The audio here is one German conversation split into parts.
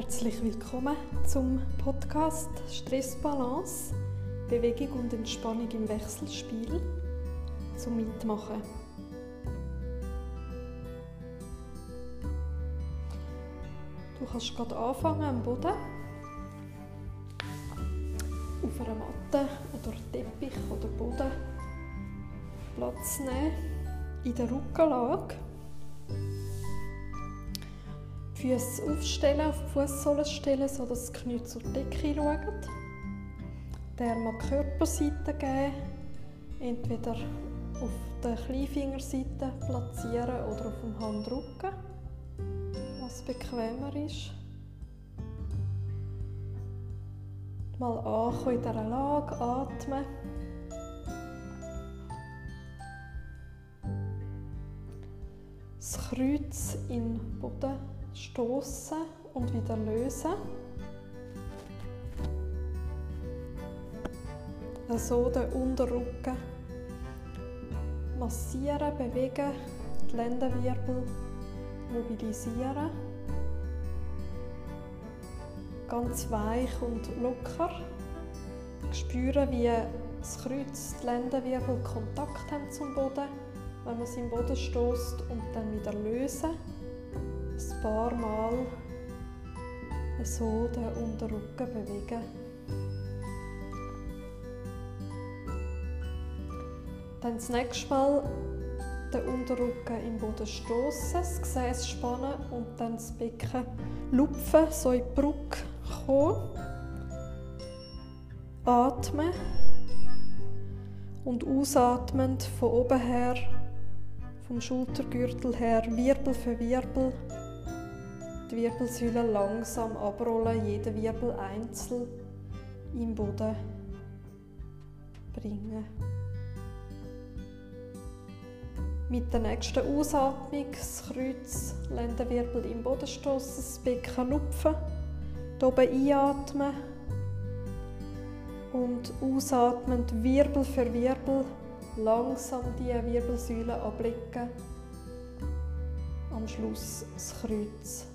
Herzlich willkommen zum Podcast Stressbalance, Bewegung und Entspannung im Wechselspiel zum Mitmachen. Du kannst gerade anfangen am Boden, auf einer Matte oder Teppich oder Boden Platz nehmen, in der Rückenlage. Füße aufstellen, auf die Fußsohlen stellen, sodass die Knie zur Decke schauen. Den Arm an die Körperseite geben, entweder auf der Kleinfingerseite platzieren oder auf dem Handrücken, was bequemer ist. Mal ankommen in dieser Lage, atmen. Das Kreuz in den Boden stoßen und wieder lösen. So den Unterrücken massieren, bewegen, die Lendenwirbel mobilisieren. Ganz weich und locker. Spüren, wie das Kreuz, die Lendenwirbel Kontakt haben zum Boden, wenn man sie im Boden stoßt und dann wieder lösen ein paar Mal so den Unterrücken bewegen. Dann das nächste Mal den Unterrücken im Boden stoßen, das Gesäß spannen und dann das Becken lupfen, so in die Brücke kommen. Atmen und ausatmend von oben her, vom Schultergürtel her, Wirbel für Wirbel die Wirbelsäule langsam abrollen, jeden Wirbel einzeln im Boden bringen. Mit der nächsten Ausatmung das Kreuz, Lendenwirbel im Boden stoßen, das Becken lupfen, oben einatmen und ausatmend Wirbel für Wirbel langsam die Wirbelsäule ablegen. Am Schluss das Kreuz.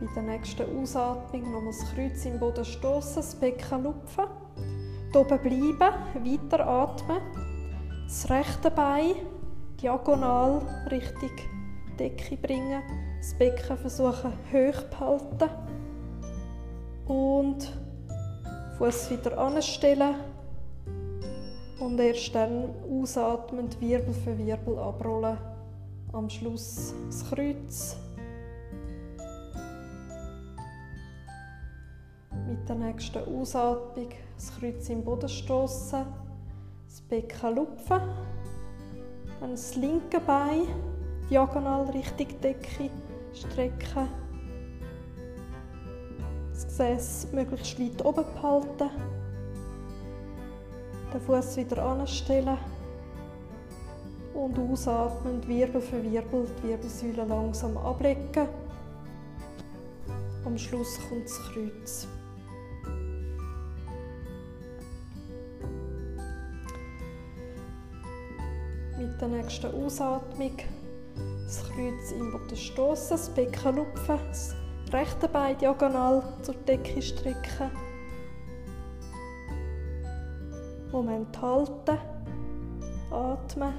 Bei der nächsten Ausatmung nochmal das Kreuz im Boden stoßen, das Becken lupfen. Hier oben bleiben, weiter atmen. Das rechte Bein diagonal Richtung Decke bringen. Das Becken versuchen hoch behalten. Und Fuß wieder anstellen. Und erst dann ausatmend Wirbel für Wirbel abrollen. Am Schluss das Kreuz. Mit der nächsten Ausatmung das Kreuz im Boden stoßen, das Becken lupfen, dann das linke Bein diagonal Richtung Decke strecken, das Gesäß möglichst weit oben behalten, den Fuß wieder anstellen und ausatmen, Wirbel für Wirbel die Wirbelsäule langsam ablegen. Am Schluss kommt das Kreuz. Mit der nächsten Ausatmung das Kreuz im Boden stoßen, das Becken lupfen, das rechte Bein diagonal zur Decke strecken. Moment halten, atmen,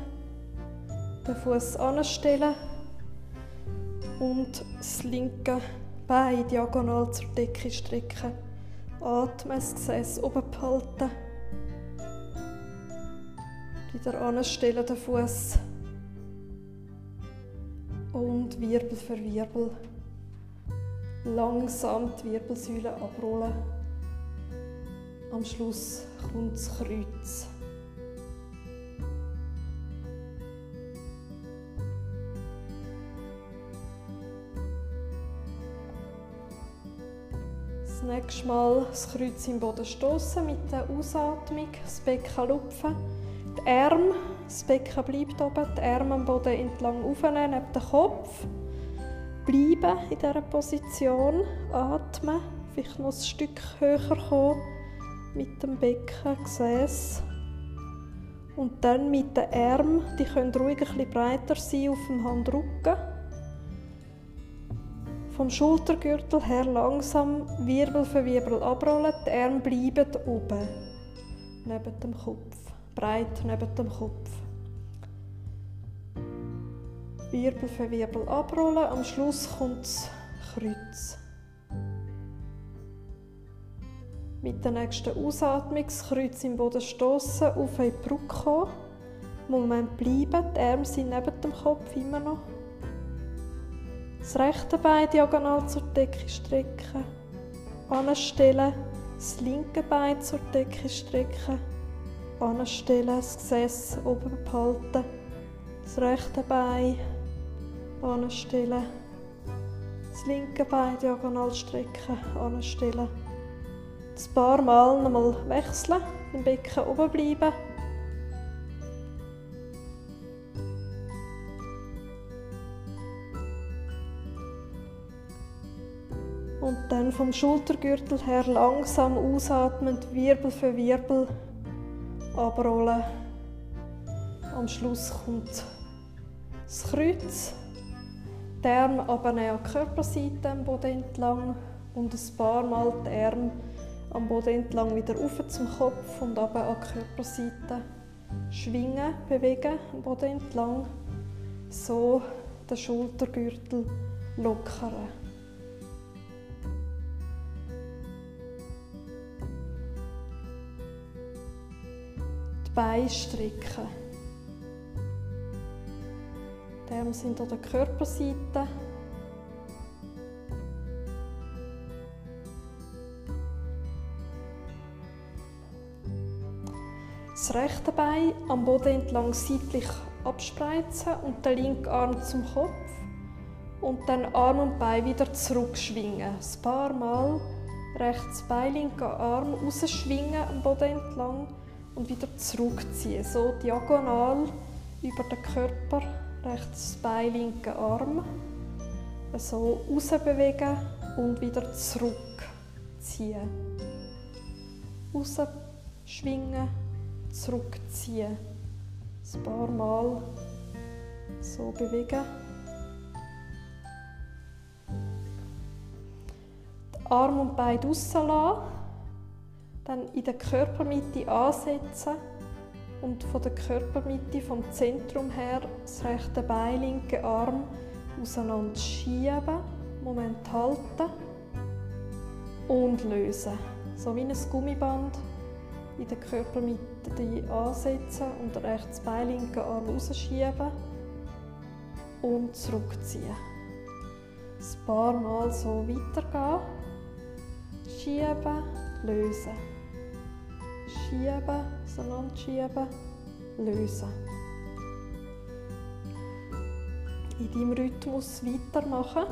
den Fuß anstellen und das linke Bein diagonal zur Decke strecken. Atmen, das Gesäß oben behalten wieder anstellen, den Fuß und Wirbel für Wirbel langsam die Wirbelsäule abrollen. Am Schluss kommt das Kreuz. Das nächste Mal das Kreuz im Boden stoßen mit der Ausatmung, das Becken lupfen die Arme, das Becken bleibt oben, die Arme am Boden entlang aufnehmen, neben den Kopf. Bleiben in dieser Position, atmen, vielleicht noch ein Stück höher kommen mit dem Becken, Gesäß. Und dann mit den Armen, die können ruhig bisschen breiter sein auf dem Handrücken. Vom Schultergürtel her langsam Wirbel für Wirbel abrollen. Die Arme bleiben oben, neben dem Kopf, breit neben dem Kopf. Wirbel für Wirbel abrollen. Am Schluss kommt das Kreuz. Mit der nächsten Ausatmung das Kreuz im Boden stoßen, auf in die Brücke kommen. Moment bleiben, die Arme sind neben dem Kopf immer noch. Das rechte Bein diagonal zur Decke strecken. Anstellen, das linke Bein zur Decke strecken. Anstellen, das Gesäß oben behalten. Das rechte Bein anstellen. Das linke Bein diagonal strecken, anstellen. Ein paar Mal nochmal wechseln, im Becken oben bleiben. Und dann vom Schultergürtel her langsam ausatmend, Wirbel für Wirbel abrollen. Am Schluss kommt das Kreuz. Die Arme abnehmen an die Körperseite am Boden entlang und ein paar Mal die Arme am Boden entlang wieder auf zum Kopf und aber an die Körperseite. Schwingen, bewegen am Boden entlang. So den Schultergürtel lockern. Die Beine strecken. Die Arme sind an der Körperseite. Rechte Bein am Boden entlang seitlich abspreizen und den linken Arm zum Kopf und dann Arm und Bein wieder zurückschwingen. Ein paar Mal rechts Bein, linker Arm rausschwingen am Boden entlang und wieder zurückziehen. So diagonal über den Körper, rechts Bein, linker Arm. So rausbewegen und wieder zurückziehen. Rausschwingen zurückziehen. Ein paar Mal so bewegen. Arme und Beine draussen lassen. Dann in der Körpermitte ansetzen und von der Körpermitte, vom Zentrum her, das rechte Bein, linke Arm auseinander schieben. Moment halten und lösen. So wie ein Gummiband in der Körpermitte ansetzen und rechts Bein, linken Arm rausschieben und zurückziehen. Ein paar Mal so weitergehen. Schieben, lösen. Schieben, auseinanderschieben, lösen. In deinem Rhythmus weitermachen.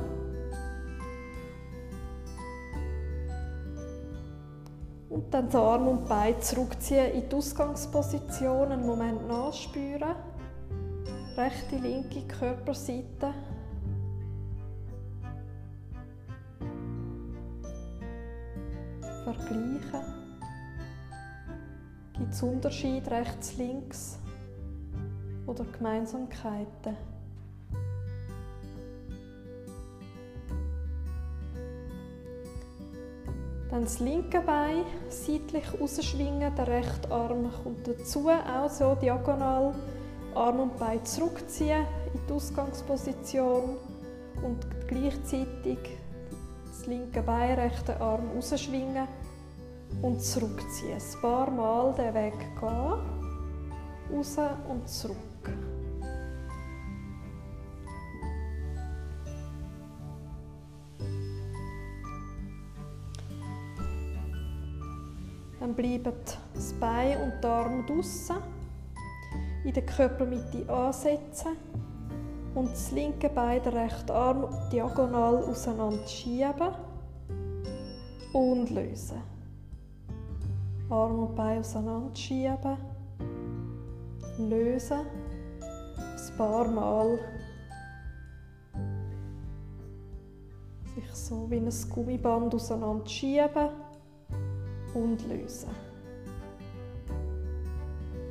Und dann die Arme und Beine zurückziehen in die Ausgangsposition, einen Moment nachspüren. Rechte, linke Körperseite. Vergleichen. Gibt es Unterschiede rechts, links oder Gemeinsamkeiten? Dann das linke Bein seitlich rausschwingen, der rechte Arm kommt dazu, auch so diagonal. Arm und Bein zurückziehen in die Ausgangsposition und gleichzeitig das linke Bein, rechte Arm rausschwingen und zurückziehen. Ein paar Mal den Weg gehen, raus und zurück. Dann bleiben das Bein und der Arm draussen. In der Körpermitte ansetzen und das linke Bein, den rechten Arm diagonal auseinander schieben und lösen. Arm und Bein auseinander schieben, lösen, ein paar Mal sich so wie ein Gummiband auseinander schieben und lösen.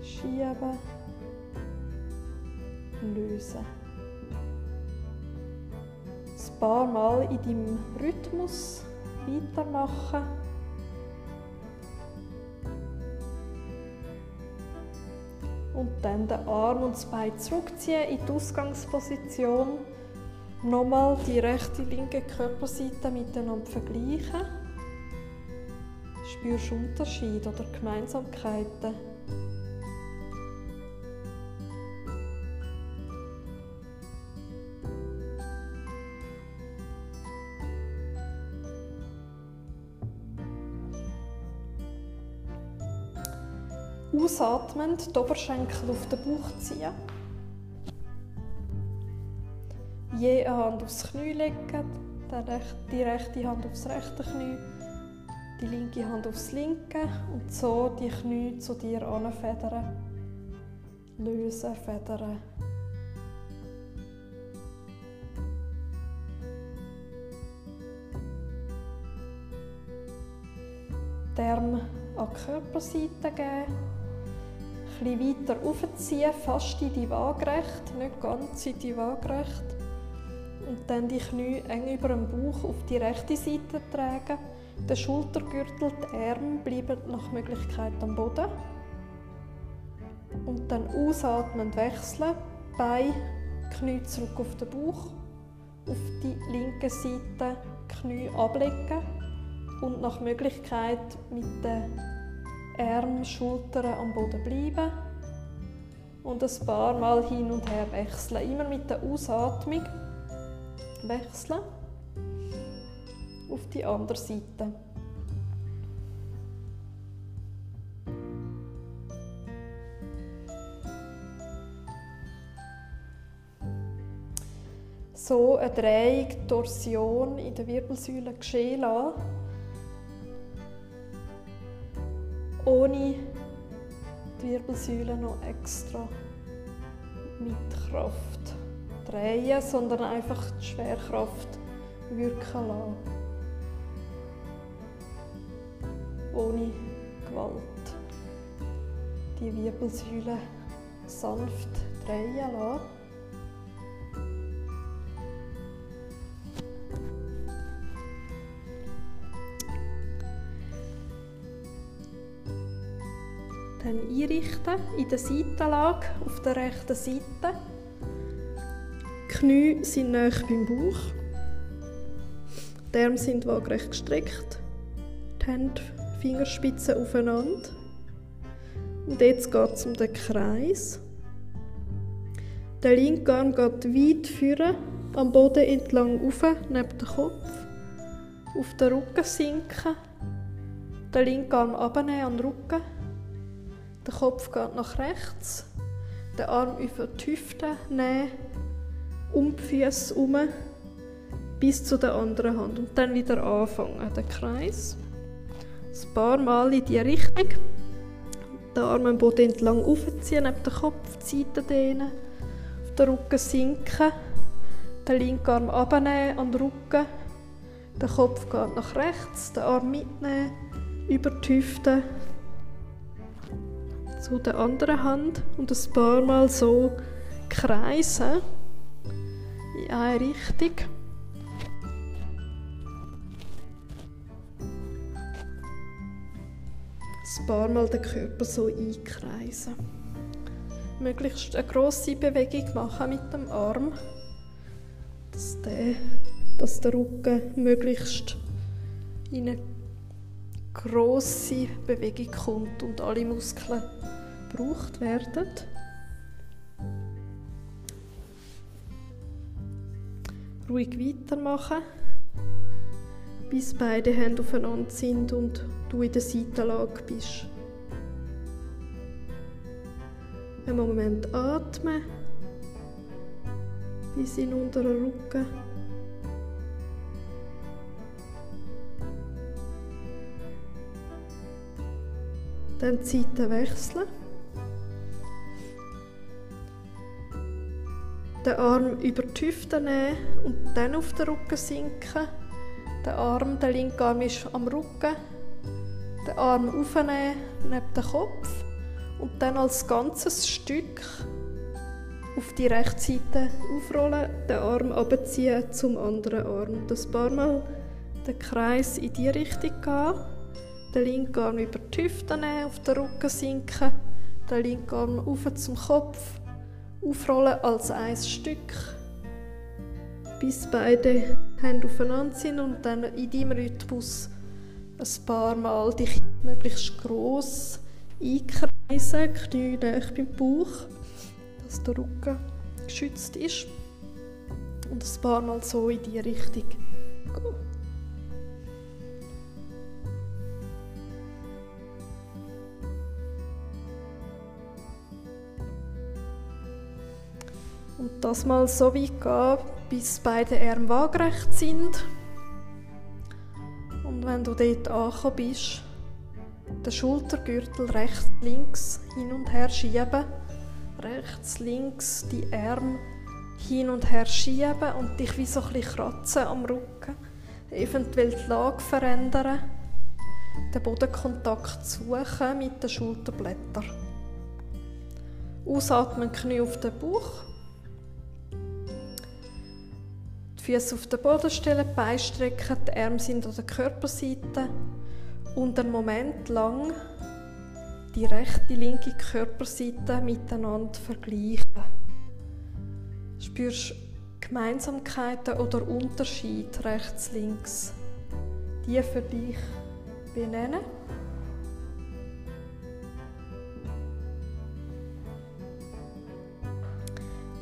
Schieben. Lösen. Ein paar Mal in deinem Rhythmus weitermachen. Und dann den Arm und das Bein zurückziehen in die Ausgangsposition. Nochmal die rechte linke Körperseite miteinander vergleichen. Spürst du Unterschiede oder Gemeinsamkeiten? Ausatmend die Oberschenkel auf den Bauch ziehen. Je eine Hand aufs Knie legen, die rechte Hand aufs rechte Knie, die linke Hand aufs linke und so die Knie zu dir anfedern. Lösen, federn. Die Arme an die Körperseite geben bisschen weiter aufziehen, fast in die Waagrecht, nicht ganz in die Waagrecht. Und dann die Knie eng über dem Bauch auf die rechte Seite tragen. Der Schultergürtel, die Arme bleiben nach Möglichkeit am Boden. Und dann ausatmend wechseln, Bein, Knie zurück auf den Bauch, auf die linke Seite Knie ablegen. Und nach Möglichkeit mit den Arme, Schultern am Boden bleiben. Und ein paar Mal hin und her wechseln. Immer mit der Ausatmung wechseln auf die andere Seite. So eine Drehung, Torsion in der Wirbelsäule geschehen lassen ohne die Wirbelsäule noch extra mit Kraft drehen, sondern einfach die Schwerkraft wirken lassen. Ohne Gewalt. Die Wirbelsäule sanft drehen lassen. Dann einrichten in der Seitenlage auf der rechten Seite. Die Knie sind nahe beim Bauch. Die Arme sind waagrecht gestreckt. Die Hände, Fingerspitzen aufeinander. Und jetzt geht es um den Kreis. Der linke Arm geht weit führen, am Boden entlang auf, neben dem Kopf. Auf den Rücken sinken. Den linken Arm abnehmen an den Rücken der Kopf geht nach rechts. Den Arm über die Hüfte nehmen. Um die Füße herum. Bis zu der anderen Hand. Und dann wieder anfangen, den Kreis. Ein paar Mal in diese Richtung. Den Arm am Boden entlang aufziehen, neben den Kopf, die Seite dehnen. Auf den Rücken sinken. Den linken Arm abnehmen an den Rücken. Der Kopf geht nach rechts, den Arm mitnehmen, über die Hüfte, zu der anderen Hand und ein paar Mal so kreisen in eine Richtung. Ein paar Mal den Körper so einkreisen. Möglichst eine grosse Bewegung machen mit dem Arm, dass der, dass der Rücken möglichst in eine grosse Bewegung kommt und alle Muskeln gebraucht werden. Ruhig weitermachen, bis beide Hände aufeinander sind und du in der Seitenlage bist. Einen Moment atmen, bis in unteren Rücken. Dann die Seite wechseln. Den Arm über die Hüfte nehmen und dann auf den Rücken sinken. Der Arm, der linke Arm ist am Rücken. Den Arm aufnehmen neben den Kopf Und dann als ganzes Stück auf die rechte Seite aufrollen, den Arm abziehen zum anderen Arm. Das paar Mal den Kreis in die Richtung gehen, den linken Arm über die Hüfte nehmen, auf den Rücken sinken, den linken Arm auf zum Kopf, aufrollen als ein Stück, bis beide Hände aufeinander sind und dann in deinem Rhythmus ein paar Mal dich möglichst gross einkreisen, Knie näher beim Bauch, dass der Rücken geschützt ist. Und ein paar Mal so in die Richtung gehen. Und das mal so weit gehen, bis beide Arme waagerecht sind. Und wenn du dort angekommen bist, den Schultergürtel rechts, links hin und her schieben. Rechts, links die Arme hin und her schieben und dich wie so ein kratzen am Rücken. Eventuell die Lage verändern. Den Bodenkontakt suchen mit den Schulterblättern. Ausatmen, Knie auf den Bauch. Füße auf den Boden stellen, die Beine strecken, die Arme sind an der Körperseite und einen Moment lang die rechte, linke Körperseite miteinander vergleichen. Spürst Gemeinsamkeiten oder Unterschiede rechts, links, die für dich benennen.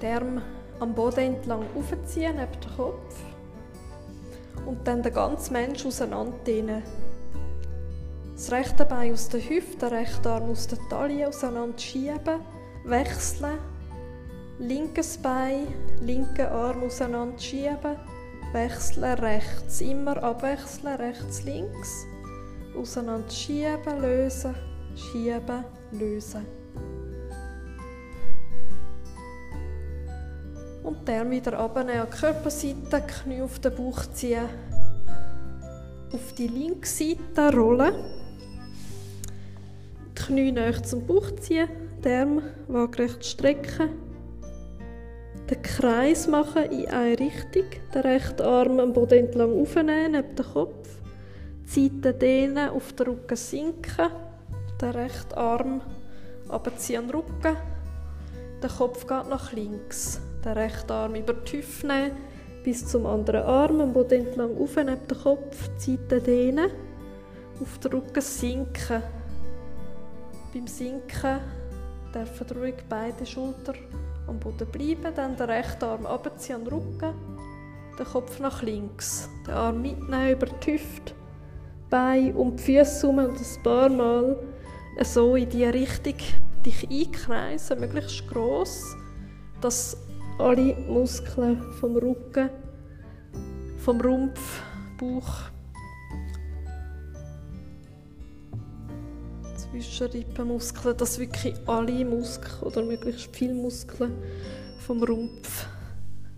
Arme am Boden entlang aufziehen, neben dem Kopf. Und dann den ganzen Mensch auseinanderdehnen. Das rechte Bein aus der Hüfte, der rechte Arm aus der Taille auseinander schieben, wechseln. Linkes Bein, linken Arm auseinander schieben, wechseln rechts. Immer abwechseln, rechts, links. Auseinander schieben, lösen, schieben, lösen. Und dann wieder abnehmen an die Körperseite, Knie auf den Bauch ziehen. Auf die linke Seite rollen. Die Knie näher zum Bauch ziehen, die Arme waagerecht strecken. Den Kreis machen in eine Richtung. Den rechten Arm am Boden entlang aufnehmen, neben dem Kopf. Die Seite dehnen, auf den Rücken sinken. Den rechten Arm abziehen an den Rücken. Der Kopf geht nach links den rechten Arm über die Hüfte nehmen, bis zum anderen Arm, am Boden entlang auf, neben den Kopf, die Seite dehnen, auf den Rücken sinken. Beim Sinken dürfen ruhig beide Schultern am Boden bleiben, dann den rechten Arm abziehen an den Rücken, den Kopf nach links, den Arm mitnehmen über die Hüfte, Beine und Füße um und ein paar Mal so in diese Richtung dich einkreisen, möglichst gross, dass alle Muskeln vom Rücken, vom Rumpf, Bauch, Zwischenrippenmuskeln, dass wirklich alle Muskeln oder möglichst viele Muskeln vom Rumpf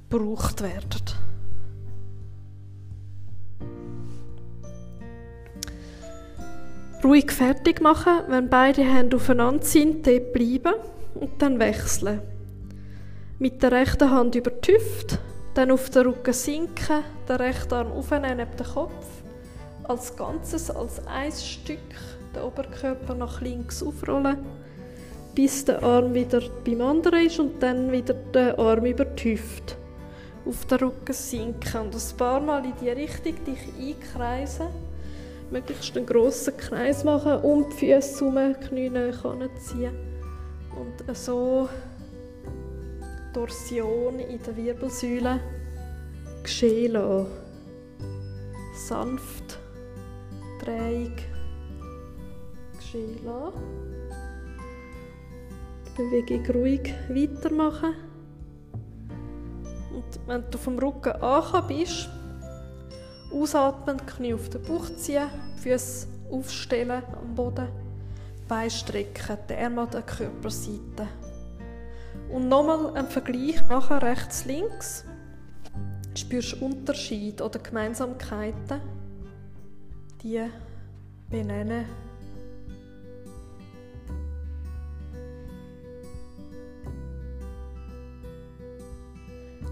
gebraucht werden. Ruhig fertig machen, wenn beide Hände aufeinander sind, dort bleiben und dann wechseln. Mit der rechten Hand über die Hüfte, dann auf den Rücken sinken, den rechten Arm aufnehmen neben den Kopf. Als Ganzes, als ein Stück, den Oberkörper nach links aufrollen, bis der Arm wieder beim anderen ist und dann wieder den Arm über die Hüfte. Auf den Rücken sinken und ein paar Mal in die Richtung dich einkreisen. Möglichst einen grossen Kreis machen, um die Füße herum, Knie ziehen und so Torsion in der Wirbelsäule geschehen lassen. Sanft Drehung geschehen lassen. Die Bewegung ruhig weitermachen. Und wenn du vom Rücken angekommen bist, ausatmen, Knie auf den Bauch ziehen, Füße aufstellen am Boden, Beine strecken, die Arme an der Körperseite. Und nochmal einen Vergleich machen, rechts, links. Spürst du Unterschiede oder Gemeinsamkeiten? Die benennen.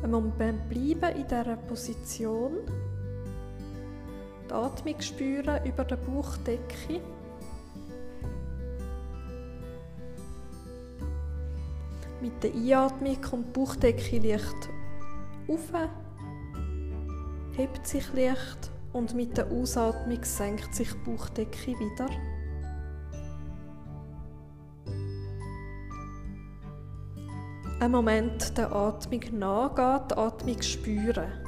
Ein Moment bleiben in dieser Position. Die Atmung spüren über der Bauchdecke. Mit der Einatmung kommt die Bauchdecke leicht auf, hebt sich leicht und mit der Ausatmung senkt sich die Bauchdecke wieder. Ein Moment der Atmung nachgehen, die Atmung spüren.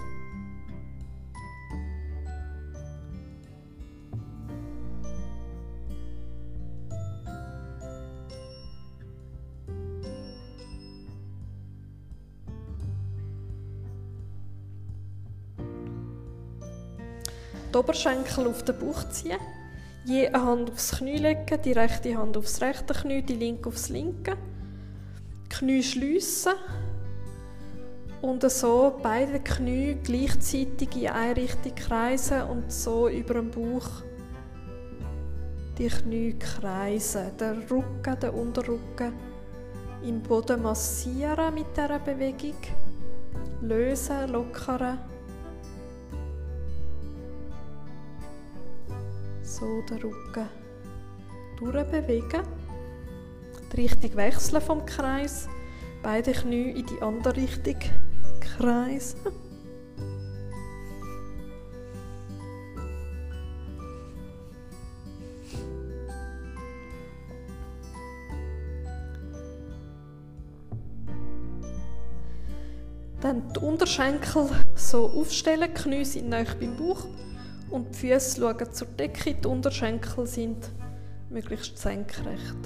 Die Oberschenkel auf den Bauch ziehen, je eine Hand aufs Knie legen, die rechte Hand aufs rechte Knie, die linke aufs linke. Knie schliessen und so beide Knie gleichzeitig in eine Richtung kreisen und so über dem Bauch die Knie kreisen, der Rücken, der Unterrücken im Boden massieren mit dieser Bewegung, lösen, lockern. So den Rücken durchbewegen. Die Richtung wechseln vom Kreis. Beide Knie in die andere Richtung kreisen. Dann die Unterschenkel so aufstellen, die Knie sind nahe beim Bauch und die Füße schauen zur Decke, die Unterschenkel sind möglichst senkrecht.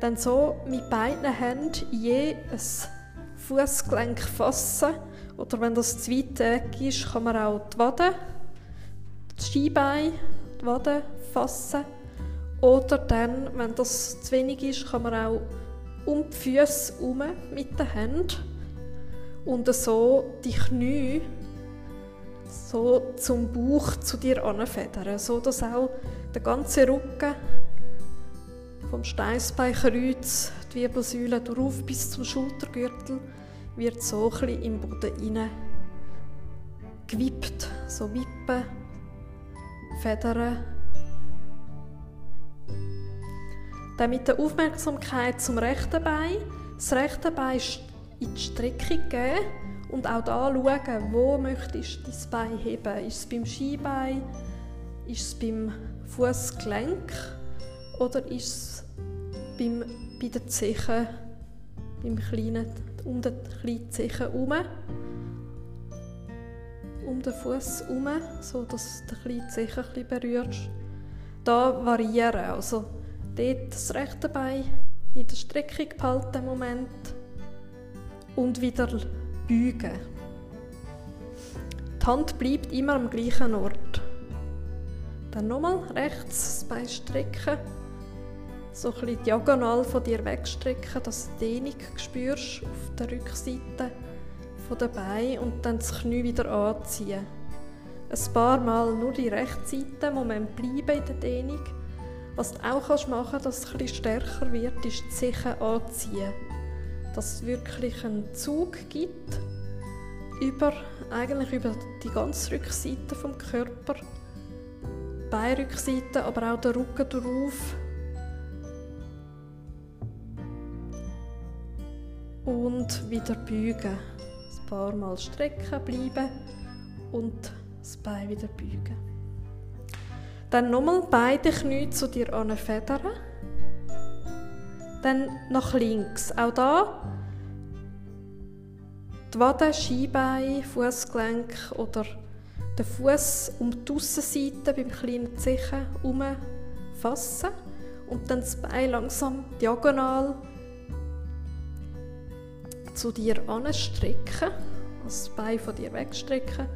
Dann so mit beiden Händen je ein Fußgelenk fassen. Oder wenn das zu weit ist, kann man auch die Wade, die Skibeine, die Wade fassen. Oder dann, wenn das zu wenig ist, kann man auch um die Füße herum mit den Händen. Und so die Knie so zum Bauch zu dir anfedern, so dass auch der ganze Rücken vom Steißbeinkreuz, die Wirbelsäule darauf bis zum Schultergürtel wird so ein im Boden hinein gewippt, so wippen, federn. Dann mit der Aufmerksamkeit zum rechten Bein, das rechte Bein in die Streckung geben und auch da schauen, wo möchtest du dein Bein heben. Ist es beim Skibein? Ist es beim Fußgelenk? Oder ist es beim, bei den Zehen, beim kleinen, um den kleinen Zehen herum? Um den Fuß herum, so dass du den kleinen Zehen ein berührst. Da variieren, also dort das rechte Bein in der Streckung behalten Moment und wieder beugen. Die Hand bleibt immer am gleichen Ort. Dann nochmal rechts das Bein strecken, so ein bisschen diagonal von dir wegstrecken, dass du Dehnung spürst auf der Rückseite der Beine und dann das Knie wieder anziehen. Ein paar Mal nur die rechte Seite, Moment bleiben in der Dehnung. Was du auch machen kannst, dass es etwas stärker wird, ist die Zeche anziehen dass es wirklich einen Zug gibt über, eigentlich über die ganze Rückseite vom Körper, Beinrückseite, aber auch der Rücken drauf. Und wieder beugen. Ein paar Mal strecken bleiben und das Bein wieder beugen. Dann nochmal beide Knie zu dir federn. Dann nach links. Auch da die Wade, Skibein, Fußgelenk oder den Fuß um die Aussenseite beim kleinen Zechen fassen und dann das Bein langsam diagonal zu dir anstrecken, also das Bein von dir wegstrecken.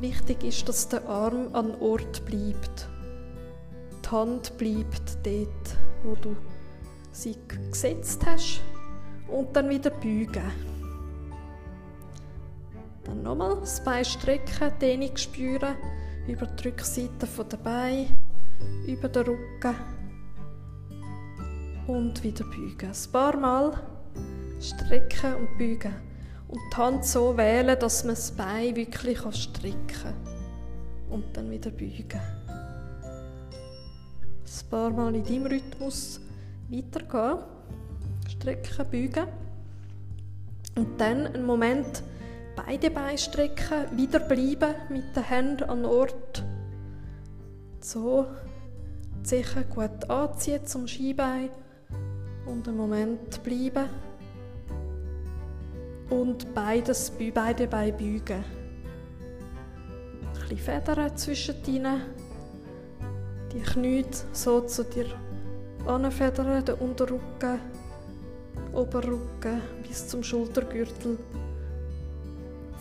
Wichtig ist, dass der Arm an Ort bleibt. Die Hand bleibt dort, wo du sie gesetzt hast und dann wieder beugen. Dann nochmal das Bein strecken, Dehnung spüren über die Rückseite der Beine, über den Rücken und wieder beugen. Ein paar Mal strecken und beugen. Und die Hand so wählen, dass man das Bein wirklich strecken kann. Und dann wieder beugen. Ein paar Mal in deinem Rhythmus weitergehen. Strecken, beugen. Und dann einen Moment beide Beine strecken, wieder bleiben mit den Händen an Ort. So, sicher gut anziehen zum Skibein und einen Moment bleiben. Und beides, beide Beine beugen. Ein bisschen Federn zwischen ihnen. Die Knie so zu dir anfedern, den Unterrücken, Oberrücken bis zum Schultergürtel.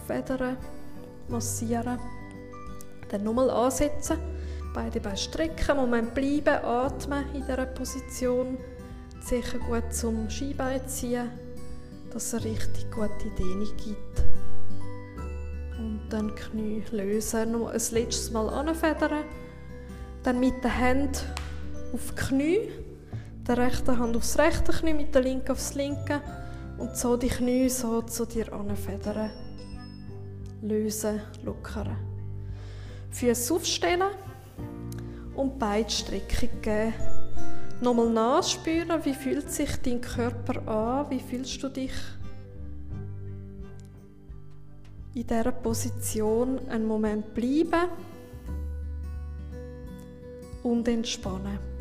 Federn, massieren. Dann nochmal ansetzen, beide Beine strecken, Moment bleiben, atmen in dieser Position. Sicher gut zum Skibein ziehen, dass es richtig gute Dehnung gibt. Und dann Knie lösen, noch ein letztes Mal anfedern. Dann mit den Händen auf die Knie, der rechten Hand aufs rechte Knie, mit der linken aufs linke und so die Knie so zu dir anfedern lösen, lockern. Füße aufstellen und Beidstreckung geben. Nochmal nachspüren, wie fühlt sich dein Körper an, wie fühlst du dich in dieser Position einen Moment bleiben und entspannen.